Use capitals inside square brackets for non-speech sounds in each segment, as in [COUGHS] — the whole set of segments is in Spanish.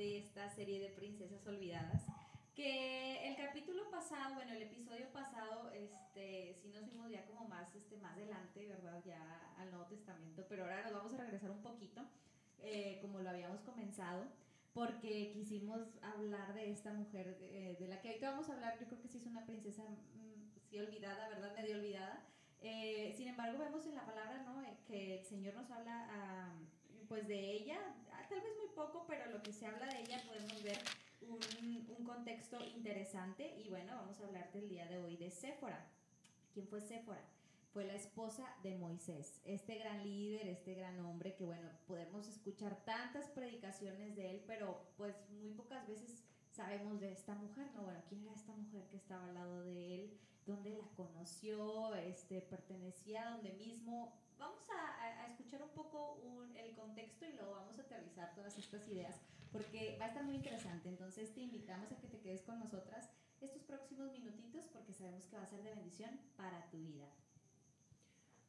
de esta serie de princesas olvidadas. Que el capítulo pasado, bueno, el episodio pasado, este, sí nos fuimos ya como más, este, más adelante, ¿verdad? Ya al Nuevo Testamento, pero ahora nos vamos a regresar un poquito, eh, como lo habíamos comenzado, porque quisimos hablar de esta mujer de, de, la que ahorita vamos a hablar. Yo creo que sí es una princesa, mm, sí olvidada, ¿verdad? Medio olvidada. Eh, sin embargo, vemos en la palabra, ¿no? Eh, que el Señor nos habla, ah, pues, de ella, ah, tal vez muy poco, pero lo que se habla de ella podemos ver un, un contexto interesante. Y bueno, vamos a hablar del día de hoy de Séfora. ¿Quién fue Séfora? Fue la esposa de Moisés, este gran líder, este gran hombre que, bueno, podemos escuchar tantas predicaciones de él, pero pues muy pocas veces sabemos de esta mujer, ¿no? Bueno, ¿quién era esta mujer que estaba al lado de él? ¿Dónde la conoció? Este, ¿Pertenecía a donde mismo? Vamos a, a escuchar un el contexto y luego vamos a aterrizar todas estas ideas porque va a estar muy interesante. Entonces te invitamos a que te quedes con nosotras estos próximos minutitos porque sabemos que va a ser de bendición para tu vida.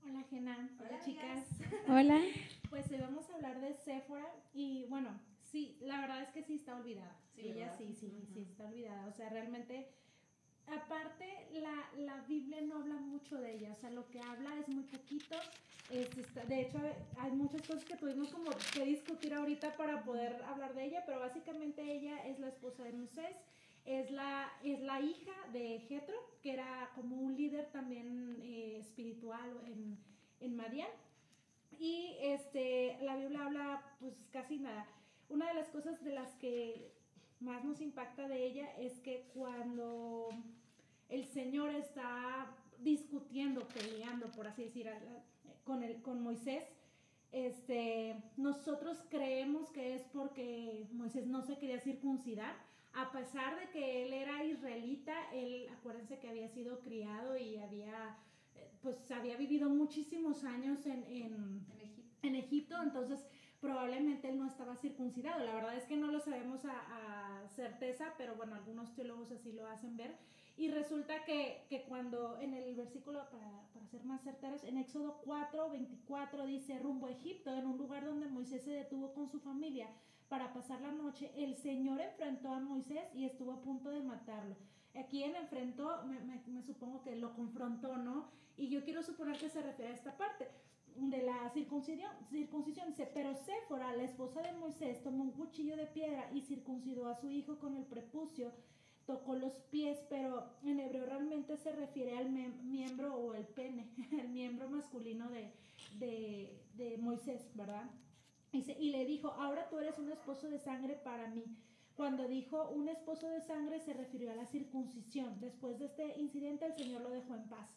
Hola, Gena. Hola, Hola chicas. [LAUGHS] Hola. Pues hoy vamos a hablar de Sephora y bueno, sí, la verdad es que sí está olvidada. Sí, Ella ¿verdad? sí, sí, sí está olvidada. O sea, realmente, aparte, la, la Biblia no habla mucho de ella. O sea, lo que habla es muy poquito. Es, de hecho, hay muchas cosas que tuvimos como que discutir ahorita para poder hablar de ella, pero básicamente ella es la esposa de Moisés. Es la, es la hija de Jetro, que era como un líder también eh, espiritual en, en. Y este, la Biblia habla pues casi nada. Una de las cosas de las que más nos impacta de ella es que cuando el Señor está discutiendo, peleando, por así decir, la- con, el, con Moisés, este, nosotros creemos que es porque Moisés no se quería circuncidar, a pesar de que él era israelita, él, acuérdense que había sido criado y había, eh, pues había vivido muchísimos años en, en, En Egipto. en Egipto, entonces probablemente él no estaba circuncidado. La verdad es que no lo sabemos a, a certeza, pero bueno, algunos teólogos así lo hacen ver. Y resulta que, que cuando en el versículo, para, para ser más certeros, en Éxodo 4, 24 dice, rumbo a Egipto, en un lugar donde Moisés se detuvo con su familia para pasar la noche, el Señor enfrentó a Moisés y estuvo a punto de matarlo. Aquí en enfrentó, me, me- me supongo que lo confrontó, ¿no? Y yo quiero suponer que se refiere a esta parte de la circuncisión, circuncisión. Dice, pero Séfora, la esposa de Moisés, tomó un cuchillo de piedra y circuncidó a su hijo con el prepucio, tocó los pies, pero en hebreo realmente se refiere al miembro o el pene, [LAUGHS] el miembro masculino de, de, de Moisés, ¿verdad? Dice, y le dijo, ahora tú eres un esposo de sangre para mí. Cuando dijo un esposo de sangre se refirió a la circuncisión. Después de este incidente el Señor lo dejó en paz.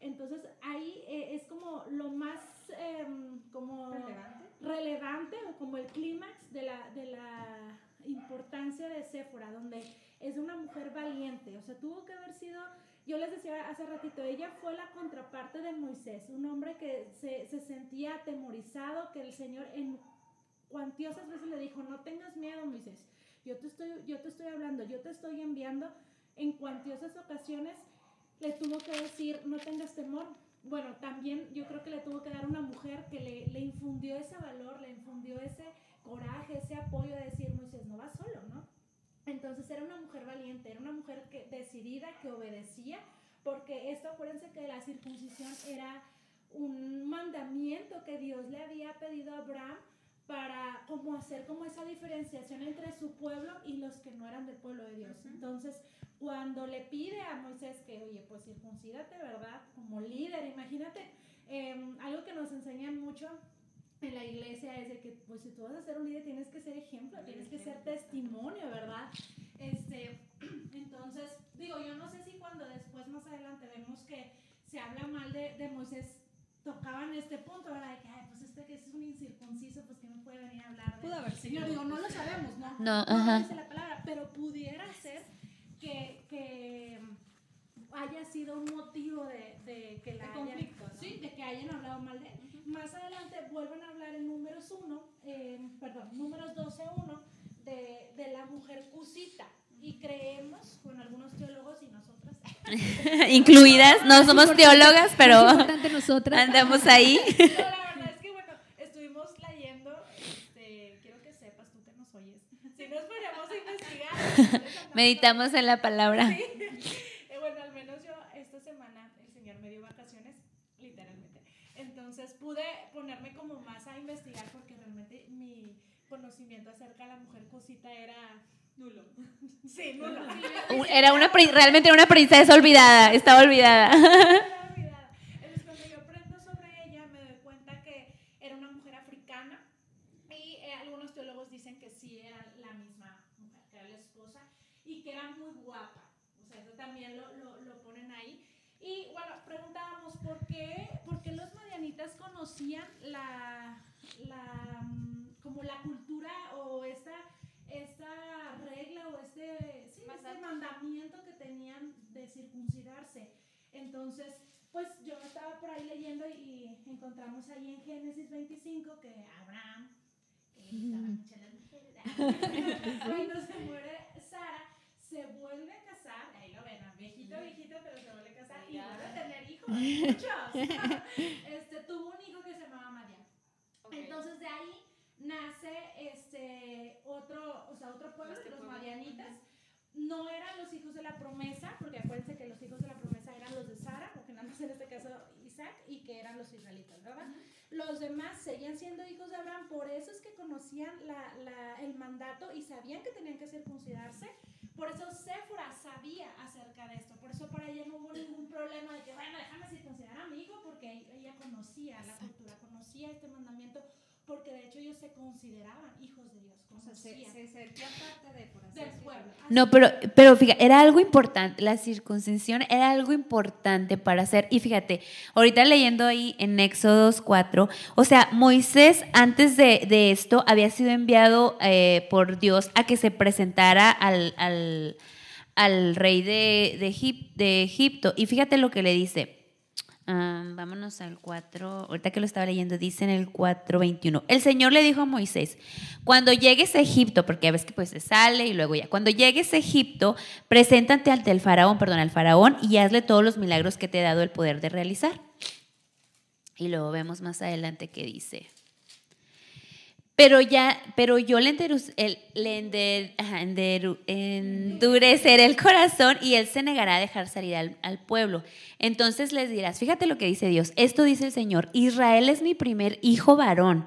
Entonces ahí eh, es como lo más em, como Relevante. relevante o como el clímax de la, de la importancia de Séfora, donde es una mujer valiente. O sea, tuvo que haber sido, yo les decía hace ratito, ella fue la contraparte de Moisés, un hombre que se, se sentía atemorizado, que el Señor en cuantiosas veces le dijo, no tengas miedo, Moisés, yo te estoy, yo te estoy hablando, yo te estoy enviando. En cuantiosas ocasiones le tuvo que decir, no tengas temor. Bueno, también yo creo que le tuvo que dar una mujer que le, le infundió ese valor, le infundió ese coraje, ese apoyo de decir, Moisés, no vas solo, ¿no? Entonces era una mujer valiente, era una mujer que, decidida, que obedecía, porque esto, acuérdense que la circuncisión era un mandamiento que Dios le había pedido a Abraham para como hacer como esa diferenciación entre su pueblo y los que no eran del pueblo de Dios. Ujú. Entonces, cuando le pide a Moisés que, oye, pues circuncídate, ¿verdad? Como líder, imagínate, eh, algo que nos enseñan mucho en la iglesia es de que, pues si tú vas a ser un líder, tienes que ser ejemplo, tienes que ser ejemplo. testimonio, ¿verdad? Este, [CLEARS THROAT] entonces, digo, yo no sé si cuando después, más adelante, vemos que se habla mal de, de Moisés, tocaban este punto, ¿verdad? De que, ay, pues este que es un incircunciso, pues que no puede venir a hablar de Pudo haber sido. Señor, digo, no lo sabemos, ¿no? No, No ajá. dice la palabra, pero pudiera ser que, que haya sido un motivo de, de que la De hayan- conflicto, ¿no? sí, de que hayan hablado mal de él. Más adelante vuelven a hablar en números 1, perdón, números 12.1 de, de la mujer cusita. Y creemos, con algunos teólogos y nosotras, [LAUGHS] Incluidas, no somos teólogas, pero nosotras. andamos ahí. [LAUGHS] No, la verdad es que bueno, estuvimos leyendo, este, quiero que sepas tú que nos oyes, [LAUGHS] si no es por Meditamos en la palabra. Sí. Eh, bueno, al menos yo esta semana el Señor me dio vacaciones, literalmente. Entonces pude ponerme como más a investigar porque realmente mi conocimiento acerca de la mujer cosita era [LAUGHS] nulo. Sí, nulo. Era una realmente era una princesa olvidada, estaba olvidada. [LAUGHS] Estaba olvidada. [LAUGHS] Entonces cuando yo aprendo sobre ella me doy cuenta que era una mujer africana y eh, algunos teólogos dicen que sí era la misma mujer, que era la esposa y que era muy guapa. O sea, eso también lo, lo, lo ponen ahí. Y bueno, preguntábamos por qué, por qué los madianitas conocían la, la, mm, como la cultura o esta, esta regla o este, sí, este mandamiento que tenían de circuncidarse. Entonces, pues yo estaba por ahí leyendo y encontramos ahí en Génesis 25 que Abraham, que estaba muchas las mujeres, cuando se muere Sara, se vuelve a casar, ahí lo ven, viejito, viejito, pero se vuelve a casar y vuelve a tener hijos, [LAUGHS] muchos. [LAUGHS] este, tuvo un hijo que se llamaba Madian. Ok. Entonces de ahí nace este otro, o sea, otro pueblo, Este los pueblo. madianitas. No eran los hijos de la promesa, porque acuérdense que los hijos de la promesa eran los de Sara, porque nada más en este caso Isaac, y que eran los israelitas, ¿verdad? Los demás seguían siendo hijos de Abraham, por eso es que conocían la- la- el mandato y sabían que tenían que circuncidarse. Por eso Séfora sabía acerca de esto, por eso para ella no hubo ningún problema de que, bueno, déjame circuncidar a mi hijo, porque ella conocía la cultura, conocía este mandamiento, porque de hecho ellos se consideraban hijos de Dios, O sea, se, se sentía parte de, por así del pueblo. No, pero, pero fíjate, era algo importante, la circuncisión era algo importante para hacer. Y fíjate, ahorita leyendo ahí en Éxodos 4, o sea, Moisés antes de, de esto había sido enviado eh, por Dios a que se presentara al, al, al rey de, de, Egip- de Egipto. Y fíjate lo que le dice. Vámonos al 4, ahorita que lo estaba leyendo, dice en el 4.21. El Señor le dijo a Moisés, cuando llegues a Egipto, porque ya ves que pues se sale y luego ya, cuando llegues a Egipto, preséntate ante el faraón, perdón, al faraón y hazle todos los milagros que te he dado el poder de realizar. Y luego vemos más adelante que dice. Pero ya, pero yo le, enderuz- el- le endureceré el corazón y él se negará a dejar salir al, al pueblo. Entonces les dirás, fíjate lo que dice Dios, esto dice el Señor, Israel es mi primer hijo varón.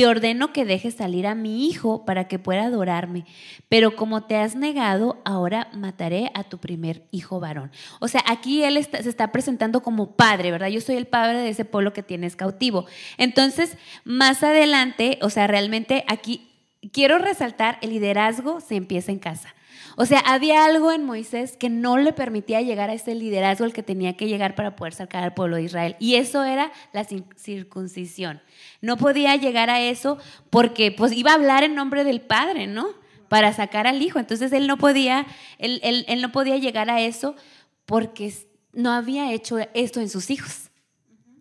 Te ordeno que dejes salir a mi hijo para que pueda adorarme. Pero como te has negado, ahora mataré a tu primer hijo varón. O sea, aquí él está- se está presentando como padre, ¿verdad? Yo soy el padre de ese pueblo que tienes cautivo. Entonces, más adelante, o sea, realmente aquí quiero resaltar, el liderazgo se empieza en casa. O sea, había algo en Moisés que no le permitía llegar a ese liderazgo al que tenía que llegar para poder sacar al pueblo de Israel. Y eso era la circuncisión. No podía llegar a eso porque pues iba a hablar en nombre del Padre, ¿no? Para sacar al Hijo. Entonces él no podía, él, él- él no podía llegar a eso porque no había hecho esto en sus hijos.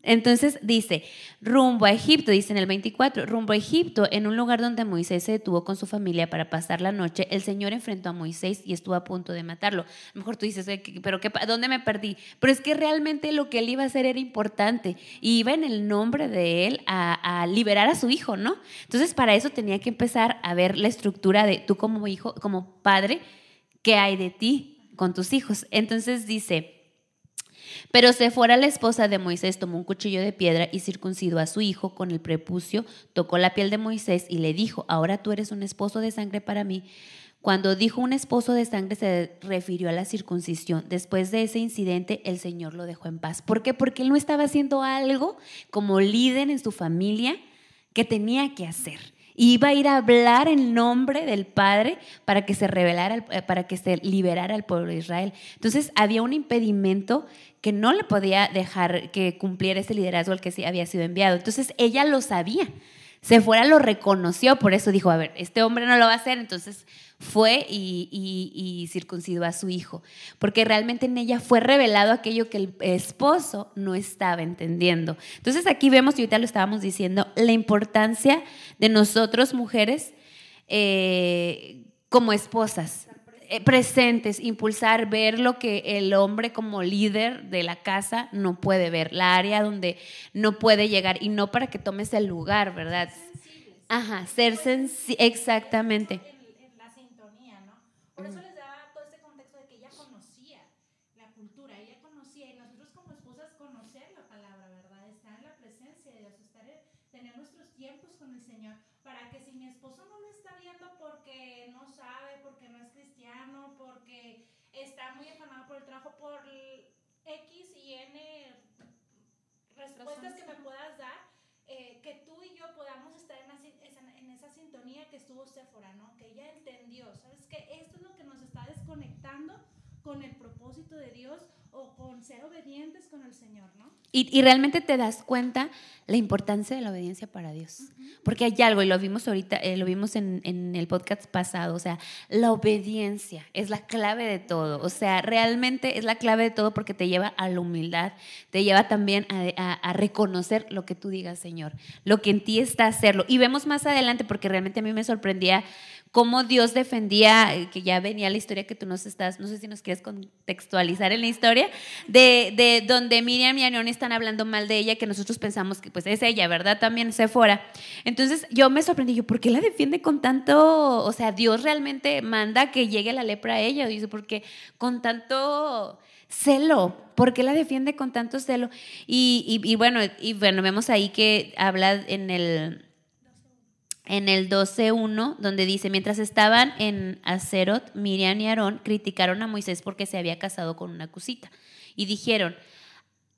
Entonces dice, rumbo a Egipto, dice en el 24, rumbo a Egipto, en un lugar donde Moisés se detuvo con su familia para pasar la noche, el Señor enfrentó a Moisés y estuvo a punto de matarlo. A lo mejor tú dices, "Oye, ¿qué- pero qué, ¿dónde me perdí? Pero es que realmente lo que él iba a hacer era importante y iba en el nombre de él a, a liberar a su hijo, ¿no? Entonces para eso tenía que empezar a ver la estructura de tú como hijo, como padre, ¿qué hay de ti con tus hijos? Entonces dice... Pero se fuera la esposa de Moisés, tomó un cuchillo de piedra y circuncidó a su hijo con el prepucio, tocó la piel de Moisés y le dijo, ahora tú eres un esposo de sangre para mí. Cuando dijo un esposo de sangre se refirió a la circuncisión. Después de ese incidente, el Señor lo dejó en paz. ¿Por qué? Porque él no estaba haciendo algo como líder en su familia que tenía que hacer. Iba a ir a hablar en nombre del Padre para que se revelara, eh, para que se liberara al pueblo de Israel. Entonces había un impedimento que no le podía dejar que cumpliera ese liderazgo al que había sido enviado. Entonces ella lo sabía. Se fuera, lo reconoció, por eso dijo, a ver, este hombre no lo va a hacer, entonces fue y, circuncidó a su hijo, porque realmente en ella fue revelado aquello que el esposo no estaba entendiendo. Entonces aquí vemos, y ahorita lo estábamos diciendo, la importancia de nosotros mujeres eh, como esposas, presentes, impulsar, ver lo que el hombre como líder de la casa no puede ver, la área donde no puede llegar y no para que tomes el lugar, ¿verdad? Ajá, ser sensible, exactamente. en, en la sintonía, ¿no? Por eso les que si mi esposo no lo está viendo porque no sabe, porque no es cristiano, porque está muy afanado por X y N respuestas que me puedas dar, eh, que tú y yo podamos estar en, en, esa sintonía que estuvo Sephora, ¿no? Que ella entendió, ¿sabes? Que esto es lo que nos está desconectando con el propósito de Dios o con ser obedientes con el Señor, ¿no? Y, y realmente te das cuenta la importancia de la obediencia para Dios. Porque hay algo, y lo vimos ahorita, eh, lo vimos en, en, el podcast pasado, o sea, la obediencia es la clave de todo. O sea, realmente es la clave de todo porque te lleva a la humildad, te lleva también a, a, a reconocer lo que tú digas, Señor, lo que en ti está hacerlo. Y vemos más adelante, porque realmente a mí me sorprendía cómo Dios defendía, eh, que ya venía la historia que tú nos estás, no sé si nos quieres contextualizar en la historia, de, de donde Miriam y Aaron están hablando mal de ella, que nosotros pensamos que pues es ella, ¿verdad? También se fuera. Entonces yo me sorprendí, yo, ¿por qué la defiende con tanto, o sea, Dios realmente manda que llegue la lepra a ella? Dice, porque con tanto celo, ¿por qué la defiende con tanto celo? Y, y, y bueno, y bueno, vemos ahí que habla en el en el 12.1, donde dice, mientras estaban en Acerot, Miriam y Aarón criticaron a Moisés porque se había casado con una cosita. Y dijeron,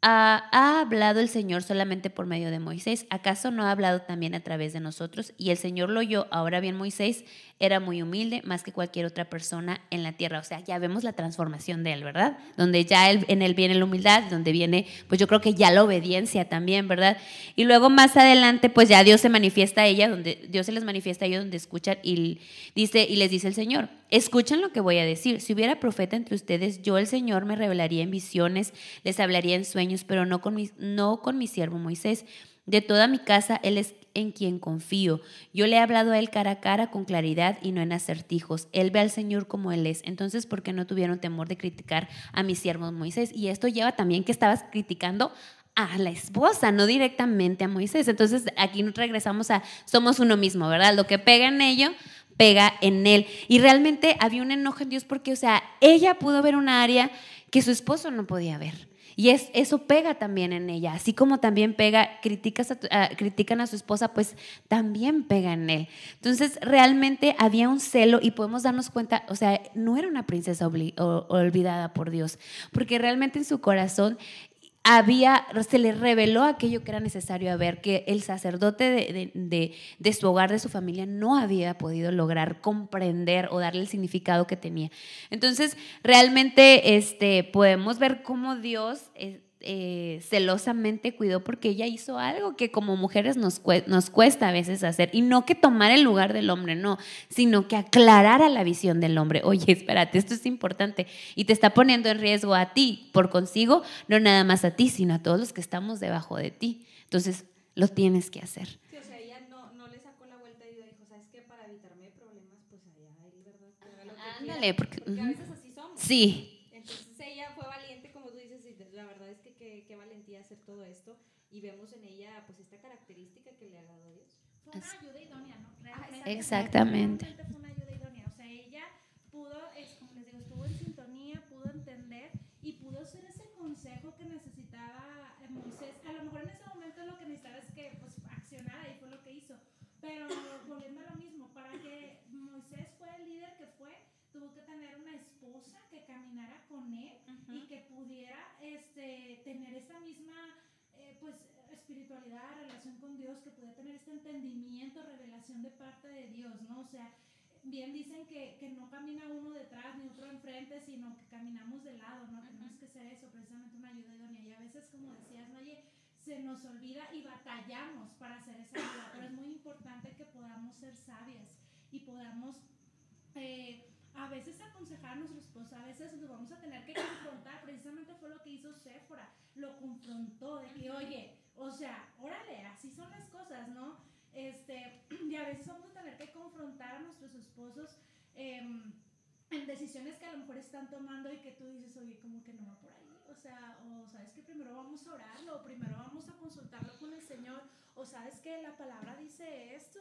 ¿Ha, hablado el Señor solamente por medio de Moisés? ¿Acaso no ha hablado también a través de nosotros? Y el Señor lo oyó. Ahora bien, Moisés era muy humilde, más que cualquier otra persona en la tierra. O sea, ya vemos la transformación de él, ¿verdad? Donde ya en él viene la humildad, donde viene, pues yo creo que ya la obediencia también, ¿verdad? Y luego más adelante, pues ya Dios se manifiesta a ella, donde Dios se les manifiesta a ellos, donde escuchan y dice y les dice el Señor, escuchen lo que voy a decir. Si hubiera profeta entre ustedes, yo el Señor me revelaría en visiones, les hablaría en sueños pero no con mi, no con mi siervo Moisés. De toda mi casa, él es en quien confío. Yo le he hablado a él cara a cara con claridad y no en acertijos. Él ve al Señor como él es. Entonces, ¿por qué no tuvieron temor de criticar a mi siervo Moisés? Y esto lleva también que estabas criticando a la esposa, no directamente a Moisés. Entonces, aquí regresamos a somos uno mismo, ¿verdad? Lo que pega en ello, pega en él. Y realmente había un enojo en Dios porque, o sea, ella pudo ver una área que su esposo no podía ver. Y es, eso pega también en ella, así como también pega, criticas a critican a su esposa, pues también pega en él. Entonces, realmente había un celo y podemos darnos cuenta, o sea, no era una princesa olvidada por Dios, porque realmente en su corazón había, se le reveló aquello que era necesario ver, que el sacerdote de, de, su hogar, de su familia, no había podido lograr comprender o darle el significado que tenía. Entonces, realmente este, podemos ver cómo Dios... Eh, celosamente cuidó porque ella hizo algo que como mujeres nos, nos cuesta a veces hacer y no que tomar el lugar del hombre, no, sino que aclarara la visión del hombre. Oye, espérate, esto es importante y te está poniendo en riesgo a ti, por consigo, no nada más a ti, sino a todos los que estamos debajo de ti. Entonces, lo tienes que hacer. Pues. Ándale, porque, porque a veces así somos. Sí, todo esto y vemos en ella pues esta característica que le ha dado Dios. Fue una ayuda idónea, ¿no? Realmente, Exactamente. Fue una ayuda idónea. O sea, ella pudo, es, como les digo, estuvo en sintonía, pudo entender y pudo ser ese consejo que necesitaba Moisés. A lo mejor en ese momento lo que necesitaba es que pues, accionara y fue lo que hizo. Pero [COUGHS] volviendo a lo mismo, para que Moisés fuera el líder que fue, tuvo que tener una esposa que caminara con él y que pudiera este, tener esa misma eh, pues, espiritualidad, relación con Dios, que pudiera tener este entendimiento, revelación de parte de Dios, ¿no? O sea, bien dicen que, que, no camina uno detrás ni otro enfrente, sino que caminamos de lado, ¿no? Tenemos que ser eso, precisamente una ayuda idónea. Y a veces, como decías, oye, se nos olvida y batallamos para hacer esa ayuda, pero es muy importante que podamos ser sabias y podamos veces aconsejar a nuestro esposo, a veces lo vamos a tener que confrontar, precisamente fue lo que hizo Séfora, lo confrontó de que, oye, o sea, órale, así son las cosas, ¿no? Este, [CLEARS THROAT] y a veces vamos a tener que confrontar a nuestros esposos em, en decisiones que a lo mejor están tomando y que tú dices, oye, como que no va por ahí, o sea, o sabes que primero vamos a orarlo, o primero vamos a consultarlo con el Señor, o sabes que la palabra dice esto,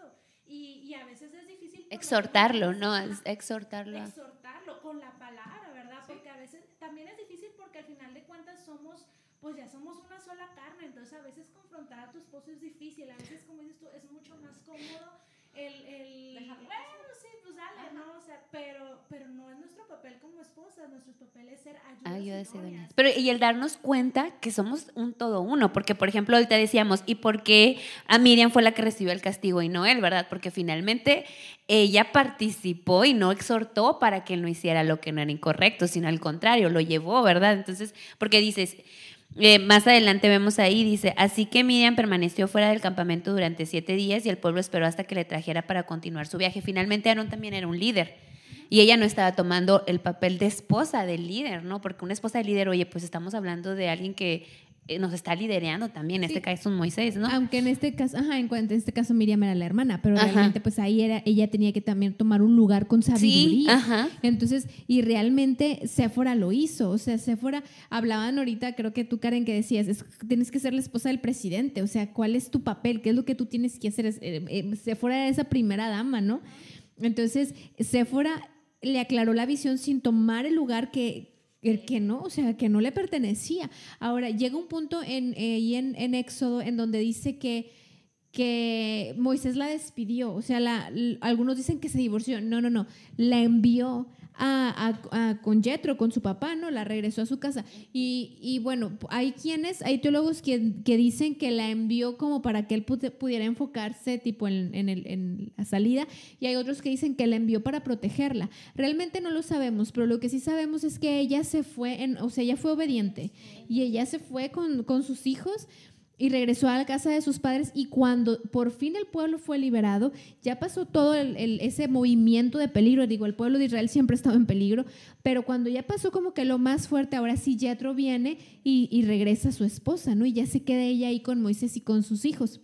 y, y a veces es difícil. Exhortarlo, ¿no? Exhortarlo. Exhortarlo con la palabra, ¿verdad? Porque a veces también es difícil porque al final de cuentas somos, pues ya somos una sola carne, entonces a veces confrontar a tu esposo es difícil, a veces como dices tú, es mucho más cómodo el, el Dejarlo bueno, sí, pues dale, ¿no? O sea, pero, pero no es nuestro papel como esposas, nuestro papel es ser ayudas, idóneas. Pero y el darnos cuenta que somos un todo uno, porque por ejemplo ahorita decíamos, ¿y por qué a Miriam fue la que recibió el castigo y no él, verdad? Porque finalmente ella participó y no exhortó para que él no hiciera lo que no era incorrecto, sino al contrario, lo llevó, ¿verdad? Entonces, porque dices, eh, más adelante vemos ahí, dice, así que Miriam permaneció fuera del campamento durante siete días y el pueblo esperó hasta que le trajera para continuar su viaje. Finalmente Aarón también era un líder y ella no estaba tomando el papel de esposa del líder, ¿no? Porque una esposa de líder, oye, pues estamos hablando de alguien que nos está liderando también, en Sí. este caso es un Moisés, ¿no? Aunque en este caso, ajá, en, cuanto- en este caso Miriam era la hermana, pero Ajá. realmente pues ahí era, ella tenía que también tomar un lugar con sí, sabiduría. ajá. Entonces, y realmente Sephora lo hizo. O sea, Sephora, hablaban ahorita, creo que tú, Karen, que decías, es- tienes que ser la esposa del presidente. O sea, ¿cuál es tu papel? ¿Qué es lo que tú tienes que hacer? Es, eh, eh, Sephora era esa primera dama, ¿no? Entonces, Sephora le aclaró la visión sin tomar el lugar que, el que no, o sea, que no le pertenecía. Ahora, llega un punto en, eh, en, en Éxodo en donde dice que que Moisés la despidió, o sea, la, algunos dicen que se divorció, no, no, no, la envió con Jetro, con su papá, ¿no? La regresó a su casa. Y, y bueno, hay quienes, hay teólogos que, que dicen que la envió como para que él pu- pudiera enfocarse tipo en, en la salida, y hay otros que dicen que la envió para protegerla. Realmente no lo sabemos, pero lo que sí sabemos es que ella se fue, en, o sea, ella fue obediente, y ella se fue con, con sus hijos y regresó a la casa de sus padres y cuando por fin el pueblo fue liberado, ya pasó todo el- el- ese movimiento de peligro, digo, el pueblo de Israel siempre estaba en peligro, pero cuando ya pasó como que lo más fuerte, ahora sí Jetro viene y, y regresa a su esposa, ¿no? Y ya se queda ella ahí con Moisés y con sus hijos.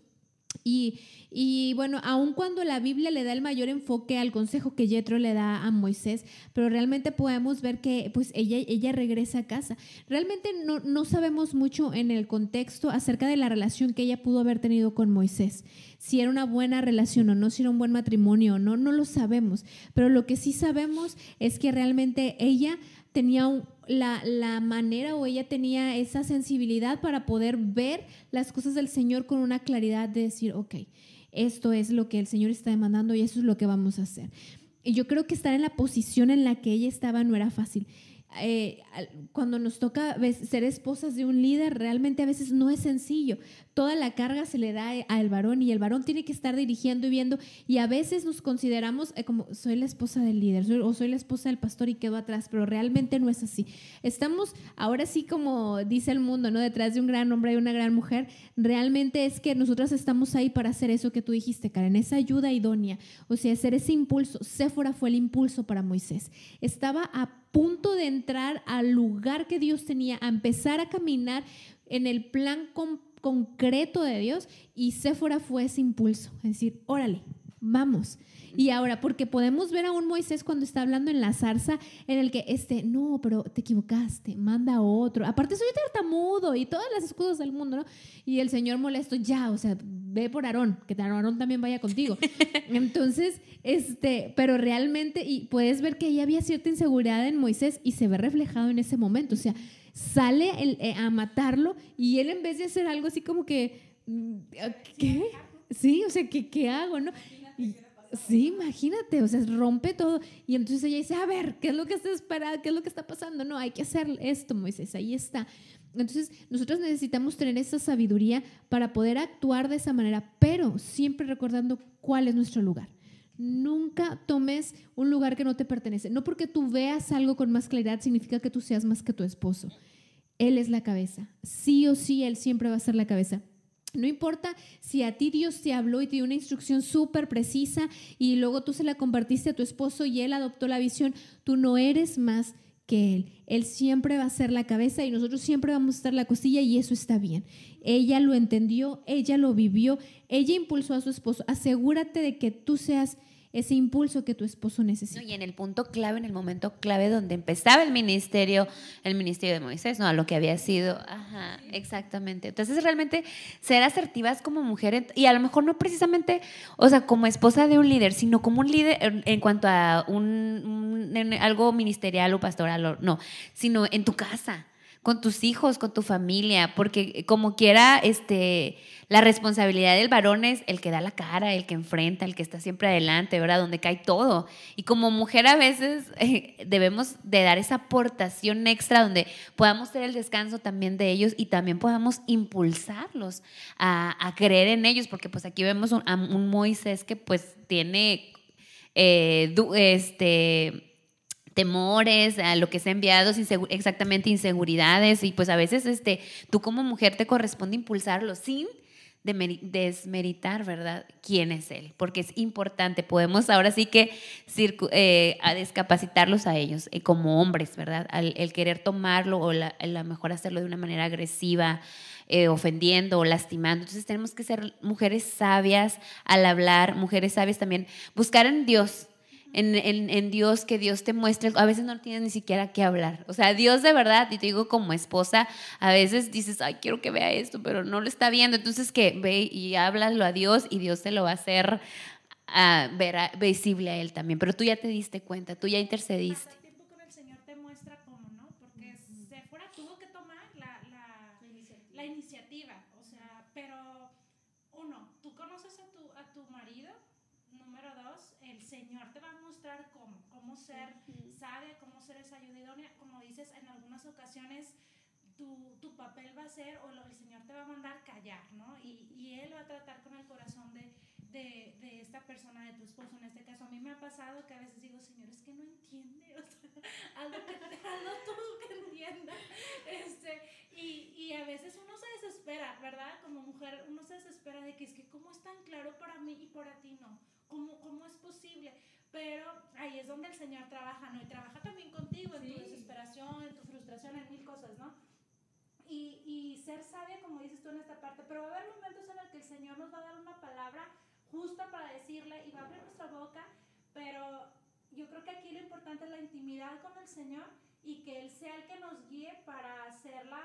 Y, y bueno, aun cuando la Biblia le da el mayor enfoque al consejo que Jetro le da a Moisés, pero realmente podemos ver que pues ella, ella regresa a casa. Realmente no, no sabemos mucho en el contexto acerca de la relación que ella pudo haber tenido con Moisés. Si era una buena relación o no, si era un buen matrimonio o no, no lo sabemos. Pero lo que sí sabemos es que realmente ella tenía un- la, la manera o ella tenía esa sensibilidad para poder ver las cosas del Señor con una claridad de decir, ok, esto es lo que el Señor está demandando y eso es lo que vamos a hacer. Y yo creo que estar en la posición en la que ella estaba no era fácil. Eh, cuando nos toca ser esposas de un líder, realmente a veces no es sencillo. Toda la carga se le da al varón y el varón tiene que estar dirigiendo y viendo. Y a veces nos consideramos eh, como soy la esposa del líder soy- o soy la esposa del pastor y quedo atrás, pero realmente no es así. Estamos ahora sí, como dice el mundo, ¿no? Detrás de un gran hombre y una gran mujer. Realmente es que nosotras estamos ahí para hacer eso que tú dijiste, Karen, esa ayuda idónea. O sea, hacer ese impulso. Séfora fue el impulso para Moisés. Estaba a punto de entrar al lugar que Dios tenía, a empezar a caminar en el plan con- concreto de Dios y Séfora fue ese impulso, es decir, órale, vamos. Y ahora, porque podemos ver a un Moisés cuando está hablando en la zarza, en el que, este, no, pero te equivocaste, manda a otro. Aparte, soy tartamudo y todas las cosas del mundo, ¿no? Y el Señor molesto, ya, o sea, ve por Aarón, que Aarón también vaya contigo. [LAUGHS] Entonces, este, pero realmente, y puedes ver que ahí había cierta inseguridad en Moisés y se ve reflejado en ese momento. O sea, sale el- eh, a matarlo y él en vez de hacer algo así como que, mm, ¿qué? Sí, o sea, ¿qué, qué hago, no? Y- Sí, imagínate, o sea, rompe todo. Y entonces ella dice, a ver, ¿qué es lo que está esperando? ¿Qué es lo que está pasando? No, hay que hacer esto, Moisés, ahí está. Entonces, nosotros necesitamos tener esa sabiduría para poder actuar de esa manera, pero siempre recordando cuál es nuestro lugar. Nunca tomes un lugar que no te pertenece. No porque tú veas algo con más claridad significa que tú seas más que tu esposo. Él es la cabeza. Sí o sí, Él siempre va a ser la cabeza. No importa si a ti Dios te habló y te dio una instrucción súper precisa y luego tú se la compartiste a tu esposo y él adoptó la visión, tú no eres más que él. Él siempre va a ser la cabeza y nosotros siempre vamos a estar la costilla y eso está bien. Ella lo entendió, ella lo vivió, ella impulsó a su esposo. Asegúrate de que tú seas ese impulso que tu esposo necesita. y en el punto clave, en el momento clave donde empezaba el ministerio, el ministerio de Moisés, ¿no? A lo que había sido. Ajá, exactamente. Entonces, realmente ser asertivas como mujer, y a lo mejor no precisamente, o sea, como esposa de un líder, sino como un líder en, cuanto a un, algo ministerial o pastoral, o- no, sino en tu casa con tus hijos, con tu familia, porque como quiera, este, la responsabilidad del varón es el que da la cara, el que enfrenta, el que está siempre adelante, ¿verdad? Donde cae todo. Y como mujer a veces [LAUGHS] eh, debemos de dar esa aportación extra donde podamos tener el descanso también de ellos y también podamos impulsarlos a, creer en ellos, porque pues aquí vemos un, un Moisés que pues tiene eh, este temores, a lo que se ha enviado, exactamente inseguridades, y pues a veces este, tú como mujer te corresponde impulsarlo sin desmeritar, ¿verdad? ¿Quién es él? Porque es importante, podemos ahora sí que eh, a descapacitarlos a ellos eh, como hombres, ¿verdad? el querer tomarlo o la, a lo mejor hacerlo de una manera agresiva, eh, ofendiendo o lastimando. Entonces tenemos que ser mujeres sabias al hablar, mujeres sabias también, buscar en Dios, en, Dios, que Dios te muestre. A veces no tienes ni siquiera que hablar. O sea, Dios de verdad, y te digo como esposa, a veces dices, ay, quiero que vea esto, pero no lo está viendo. Entonces que ve y háblalo a Dios y Dios te lo va a hacer a ver, visible a Él también. Pero tú ya te diste cuenta, tú ya intercediste. Ocasiones tu, tu, papel va a ser, o el Señor te va a mandar callar, ¿no? Y, y Él va a tratar con el corazón de, de, de, esta persona, de tu esposo en este caso. A mí me ha pasado que a veces digo, Señor, es que no entiende, o sea, [LAUGHS] algo que hazlo tú que entienda. Este, y, y a veces uno se desespera, ¿verdad? Como mujer, uno se desespera de que es que cómo es tan claro para mí y para ti no. ¿Cómo, cómo es posible? Pero ahí es donde el Señor trabaja, ¿no? Y trabaja también contigo en tu desesperación, en tu frustración, en mil cosas, ¿no? Y, y, ser sabia, como dices tú en esta parte, pero va a haber momentos en los que el Señor nos va a dar una palabra justa para decirle y va a abrir nuestra boca, pero yo creo que aquí lo importante es la intimidad con el Señor y que Él sea el que nos guíe para hacerla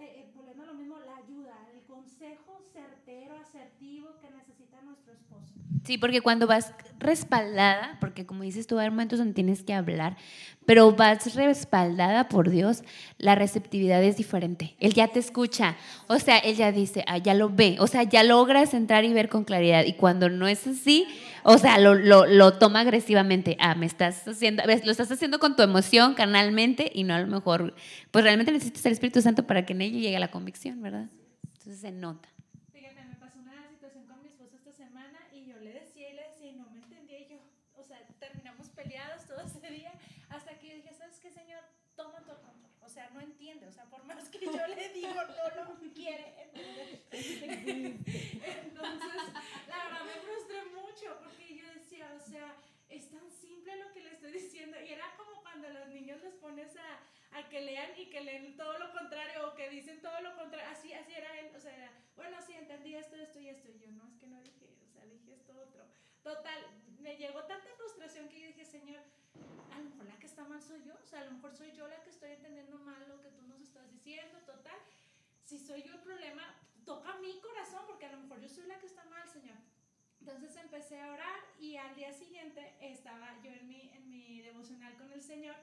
eh, volviendo lo mismo, la ayuda, el consejo certero, asertivo que necesita nuestro esposo. Sí, porque cuando vas respaldada, porque como dices tú, hay momentos donde tienes que hablar, pero vas respaldada por Dios, la receptividad es diferente. Él ya te escucha, o sea, él ya dice, ah, ya lo ve, o sea, ya logras entrar y ver con claridad. Y cuando no es así, o sea, lo, lo, lo toma agresivamente. Ah, me estás haciendo, lo estás haciendo con tu emoción, canalmente, y no a lo mejor, pues realmente necesitas el Espíritu Santo para que en ello llegue la convicción, ¿verdad? Entonces se nota. Fíjate, me pasó una situación con mi esposo esta semana y yo le decía y le decía y no me entendía yo, o sea, terminamos peleados todo ese día hasta que yo dije, ¿sabes qué, Señor? Toma tu sea, no entiende, o sea, por más que yo le digo, no lo quiere. Entonces, la verdad me frustré mucho porque yo decía, o sea, es tan simple lo que le estoy diciendo. Y era como cuando a los niños los pones a, a que lean y que leen todo lo contrario o que dicen todo lo contrario. Así, así era él. O sea, bueno, sí, entendí esto, esto y esto. Y yo, no, es que no dije, o sea, dije esto otro. Total, me llegó tanta frustración que yo dije, Señor, a lo mejor la que está mal soy yo. O sea, a lo mejor soy yo la que estoy entendiendo mal lo que tú nos estás diciendo. Total, si soy yo el problema, toca mi corazón porque a lo mejor yo soy la que está mal, Señor. Entonces empecé a orar y al día siguiente estaba yo en mi, en mi devocional con el Señor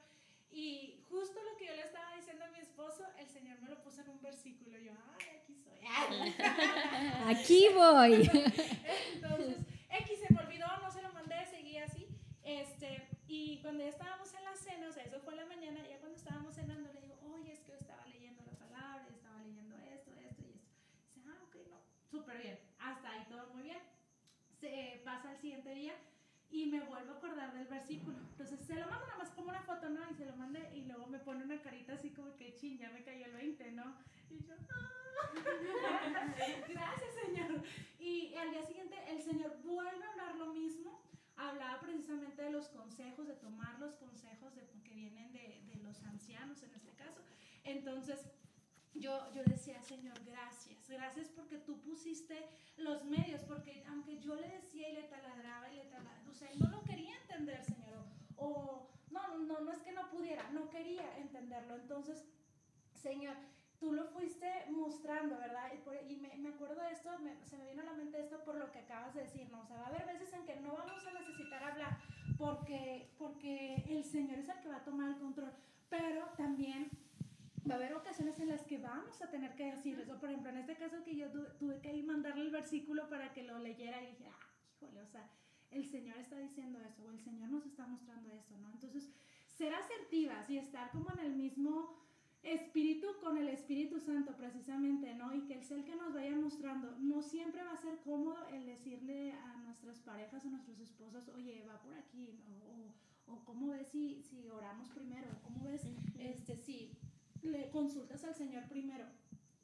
y justo lo que yo le estaba diciendo a mi esposo, el Señor me lo puso en un versículo. Yo, ay, aquí soy. [LAUGHS] [LAUGHS] aquí voy. [LAUGHS] Entonces, X se me olvidó, no se lo mandé, seguí así. Este, y cuando ya estábamos en la cena, o sea, eso fue la mañana, ya cuando estábamos cenando, le digo, oye, es que yo estaba leyendo la palabra, estaba leyendo esto, esto y esto. Dice, ah, ok, no, súper bien, hasta ahí todo muy bien. Se pasa el siguiente día y me vuelvo a acordar del versículo. Entonces se lo mando nada más como una foto, ¿no? Y se lo mandé y luego me pone una carita así como que ching, ya me cayó el 20, ¿no? Y yo, ¡ah! [LAUGHS] Gracias, Señor. Y al día siguiente el Señor vuelve a hablar lo mismo. Hablaba precisamente de los consejos, de tomar los consejos de, que vienen de, de los ancianos en este caso. Entonces, yo, yo decía, Señor, gracias, gracias porque tú pusiste los medios, porque aunque yo le decía y le taladraba y le taladraba, o sea, él no lo quería entender, Señor, o, no, no, no es que no pudiera, no quería entenderlo, entonces, Señor, tú lo fuiste mostrando, ¿verdad? Y, me, me, acuerdo de esto, se me vino a la mente esto por lo que acabas de decir, ¿no? O sea, va a haber veces en que no vamos a necesitar hablar porque, porque el Señor es el que va a tomar el control, pero también va a haber ocasiones en las que vamos a tener que decir eso. Por ejemplo, en este caso que yo tuve que ir mandarle el versículo para que lo leyera y dije, ah, híjole, o sea, el Señor está diciendo eso, o el Señor nos está mostrando eso, ¿no? Entonces, ser asertivas y estar como en el mismo espíritu con el Espíritu Santo precisamente, ¿no? Y que el que nos vaya mostrando. No siempre va a ser cómodo el decirle a nuestras parejas, a nuestros esposos, oye, va por aquí, o, o, cómo ves si, si oramos primero, cómo ves este, si le consultas al Señor primero.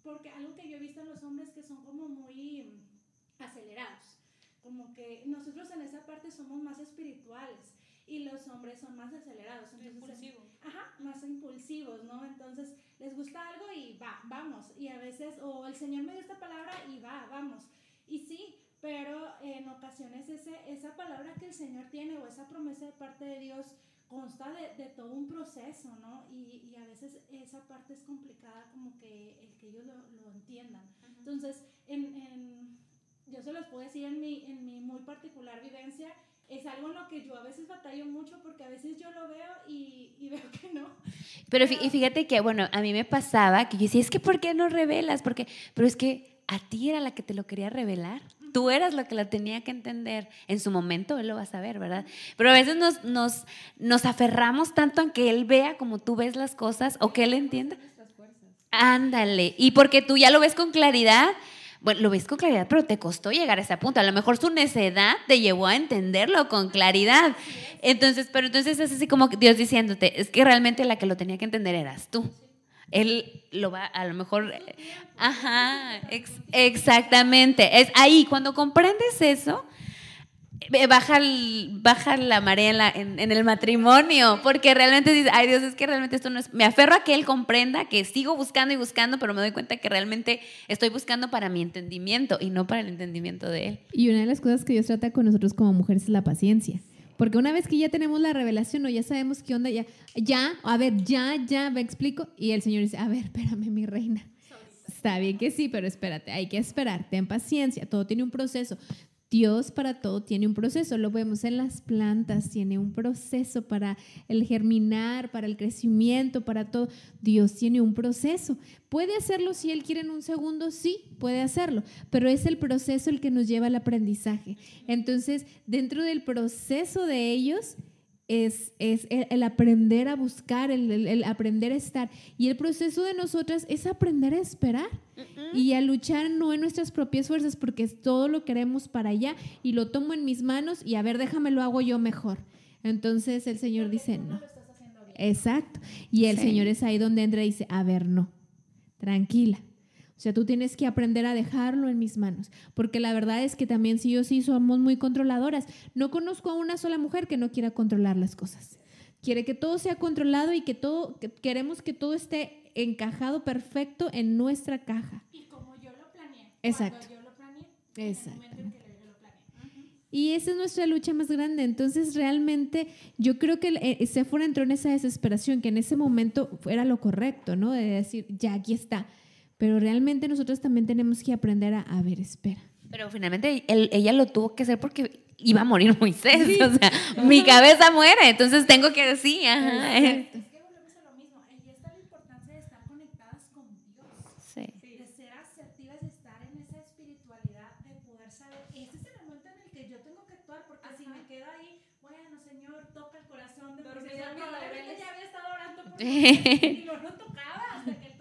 Porque algo que yo he visto en los hombres que son como muy acelerados, como que nosotros en esa parte somos más espirituales y los hombres son más acelerados. impulsivos. Ajá, más impulsivos, ¿no? Entonces les gusta algo y va, vamos. Y a veces, o el Señor me dio esta palabra y va, vamos. Y sí, pero en ocasiones ese, esa palabra que el Señor tiene o esa promesa de parte de Dios consta de, de todo un proceso, ¿no? Y, y, a veces esa parte es complicada como que el que ellos lo, lo entiendan. Entonces, en, en, yo se los puedo decir en mi, en mi muy particular vivencia, es algo en lo que yo a veces batallo mucho porque a veces yo lo veo y, y [LAUGHS] veo que no. Pero y fíjate que, bueno, a mí me pasaba que yo decía, es que ¿por qué no revelas? Porque, pero es que a ti era la que te lo quería revelar. Tú eras la que la tenía que entender. En su momento él lo va a saber, ¿verdad? Pero a veces nos, nos, nos aferramos tanto a que él vea como tú ves las cosas o que él entienda. Ándale. Y porque tú ya lo ves con claridad, bueno, lo ves con claridad, pero te costó llegar a ese punto. A lo mejor su necedad te llevó a entenderlo con claridad. Entonces, pero entonces es así como Dios diciéndote, es que realmente la que lo tenía que entender eras tú. Él lo va, a lo mejor, ajá, exactamente. Es ahí, cuando comprendes eso, baja, baja la marea en, en, el matrimonio, porque realmente dices, ay Dios, es que realmente esto no es, me aferro a que Él comprenda, que sigo buscando y buscando, pero me doy cuenta que realmente estoy buscando para mi entendimiento y no para el entendimiento de Él. Y una de las cosas que Dios trata con nosotros como mujeres es la paciencia. Porque una vez que ya tenemos la revelación o ya sabemos qué onda, ya, ya, a ver, ya, ya, me explico. Y el Señor dice, a ver, espérame, mi reina. Está bien que sí, pero espérate, hay que esperar, ten paciencia, todo tiene un proceso. Dios para todo tiene un proceso, lo vemos en las plantas, tiene un proceso para el germinar, para el crecimiento, para todo. Dios tiene un proceso. ¿Puede hacerlo si Él quiere en un segundo? Sí, puede hacerlo, pero es el proceso el que nos lleva al aprendizaje. Entonces, dentro del proceso de ellos, es, el, aprender a buscar, el, aprender a estar. Y el proceso de nosotras es aprender a esperar y a luchar no en nuestras propias fuerzas, porque todo lo queremos para allá y lo tomo en mis manos y a ver, déjame lo hago yo mejor. Entonces el Señor dice, no. Exacto. Y el Señor es ahí donde entra y dice, a ver, no, tranquila o sea, tú tienes que aprender a dejarlo en mis manos, porque la verdad es que también sí o sí somos muy controladoras. No conozco a una sola mujer que no quiera controlar las cosas. Quiere que todo sea controlado y que todo, queremos que todo esté encajado perfecto en nuestra caja. Y como yo lo planeé. Exacto. Yo lo planeé. Exacto. Y esa es nuestra lucha más grande. Entonces, realmente, yo creo que eh, Sephora entró en esa desesperación, que en ese momento era lo correcto, ¿no? De decir, ya, aquí está pero realmente nosotros también tenemos que aprender a, a ver, espera. Pero finalmente ella lo tuvo que hacer porque iba a morir Moisés. O sea, mi cabeza muere, entonces tengo que decir, ajá. Es que volvemos a lo mismo. Ahí está la importancia de estar conectadas con Dios. Sí. De ser asertivas, de estar en esa espiritualidad, de poder saber, este es el momento en el que yo tengo que actuar, porque si me quedo ahí, bueno, Señor, toca el corazón de Moisés. ya había estado orando por [LAUGHS] y no lo tocaba hasta que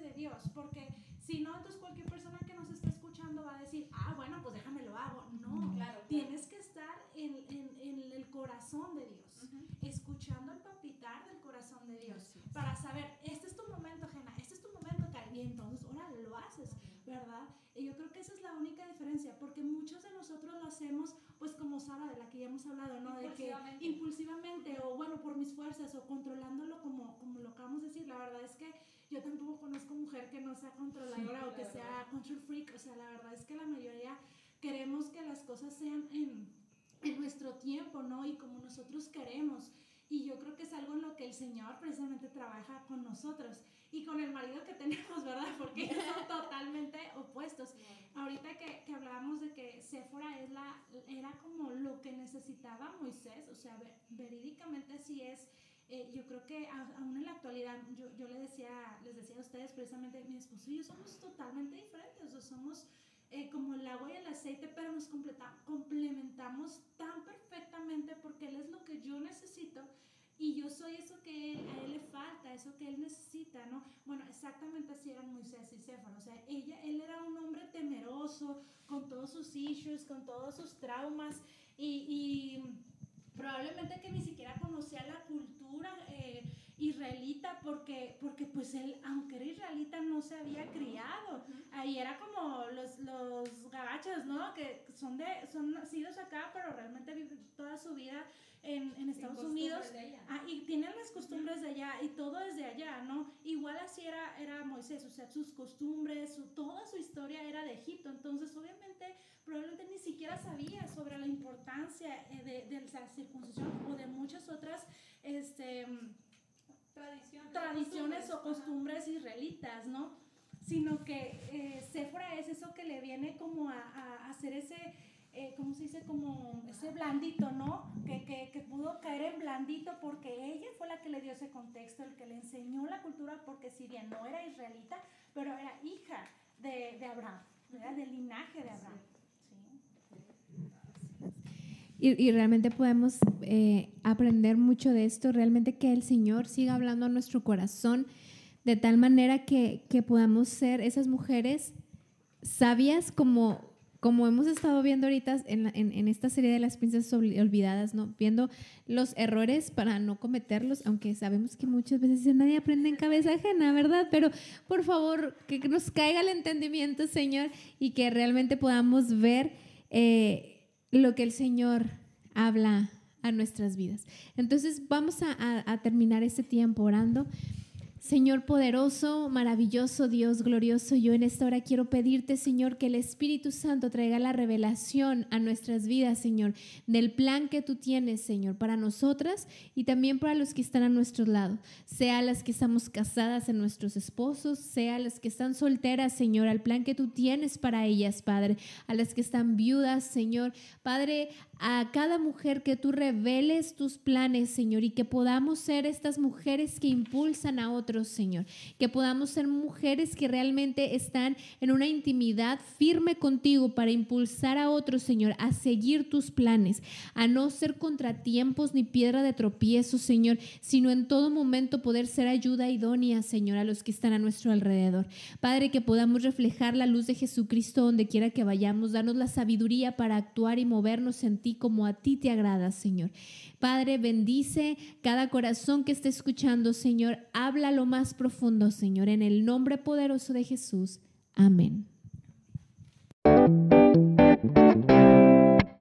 de Dios, porque si no, entonces cualquier persona que nos esté escuchando va a decir, ah, bueno, pues déjame lo hago. No, claro, tienes que estar en, en, en, el corazón de Dios, escuchando el papitar del corazón de Dios, para saber, este es tu momento, Jena, este es tu momento, y entonces, ahora lo haces, ¿verdad? Y yo creo que esa es la única diferencia, porque muchos de nosotros lo hacemos, pues como Sara, de la que ya hemos hablado, ¿no? De que impulsivamente, o bueno, por mis fuerzas, o controlándolo como, como lo acabamos de decir, la verdad es que yo tampoco conozco mujer que no sea controladora o que sea control freak. O sea, la verdad es que la mayoría queremos que las cosas sean en, en nuestro tiempo, ¿no? Y como nosotros queremos. y yo creo que es algo en lo que el Señor precisamente trabaja con nosotros y con el marido que tenemos, ¿verdad? Porque son [LAUGHS] totalmente opuestos. Ahorita que, que, hablábamos de que Séfora es la, era como lo que necesitaba Moisés, o sea, verídicamente sí es. Eh, yo creo que aún en la actualidad, yo, yo le decía, les decía a ustedes precisamente, mi esposo y yo somos totalmente diferentes, o somos eh, como el agua y el aceite, pero nos complementamos tan perfectamente porque Él es lo que yo necesito y yo soy eso que a Él le falta, eso que Él necesita, ¿no? Bueno, exactamente así eran Moisés y Céfaro, o sea, ella, él era un hombre temeroso, con todos sus issues, con todos sus traumas y, y probablemente que ni siquiera conocía la cultura. Eh, israelita porque, porque pues él, aunque era israelita, no se había criado. Ahí era como los, los gabachos, ¿no? Que son, de, son nacidos acá, pero realmente viven toda su vida en, en Estados Unidos. Ah, y tienen las costumbres de allá y todo es de allá, ¿no? Igual así era, era Moisés, o sea, sus costumbres, toda su historia era de Egipto. Entonces, obviamente, probablemente ni siquiera sabía sobre la importancia eh, de, de la circuncisión o de muchas otras, este tradiciones, o costumbres israelitas, ¿no? Sino que eh, es eso que le viene como a, hacer ese, eh, ¿cómo se dice? Como ese blandito, ¿no? Que, que, que, pudo caer en blandito porque ella fue la que le dio ese contexto, el que le enseñó la cultura, porque si bien no era israelita, pero era hija de, de Abraham, era del linaje de Abraham. Y, realmente podemos eh, aprender mucho de esto, realmente que el Señor siga hablando a nuestro corazón de tal manera que, que podamos ser esas mujeres sabias como, como hemos estado viendo ahorita en, en, esta serie de las princesas olvidadas, ¿no? Viendo los errores para no cometerlos, aunque sabemos que muchas veces nadie aprende en cabeza ajena, ¿verdad? Pero por favor, que nos caiga el entendimiento, Señor, y que realmente podamos ver eh, lo que el Señor habla a nuestras vidas. Entonces vamos a, terminar este tiempo orando. Señor poderoso, maravilloso, Dios glorioso, yo en esta hora quiero pedirte, Señor, que el Espíritu Santo traiga la revelación a nuestras vidas, Señor, del plan que tú tienes, Señor, para nosotras y también para los que están a nuestro lado, sea las que estamos casadas en nuestros esposos, sea las que están solteras, Señor, al plan que tú tienes para ellas, Padre, a las que están viudas, Señor, Padre, a cada mujer que tú reveles tus planes, Señor, y que podamos ser estas mujeres que impulsan a otros, Señor. Que podamos ser mujeres que realmente están en una intimidad firme contigo para impulsar a otros, Señor, a seguir tus planes, a no ser contratiempos ni piedra de tropiezo, Señor, sino en todo momento poder ser ayuda idónea, Señor, a los que están a nuestro alrededor. Padre, que podamos reflejar la luz de Jesucristo donde quiera que vayamos, danos la sabiduría para actuar y movernos en ti como a ti te agrada, Señor. Padre, bendice cada corazón que esté escuchando, Señor. Habla lo más profundo, Señor, en el nombre poderoso de Jesús. Amén.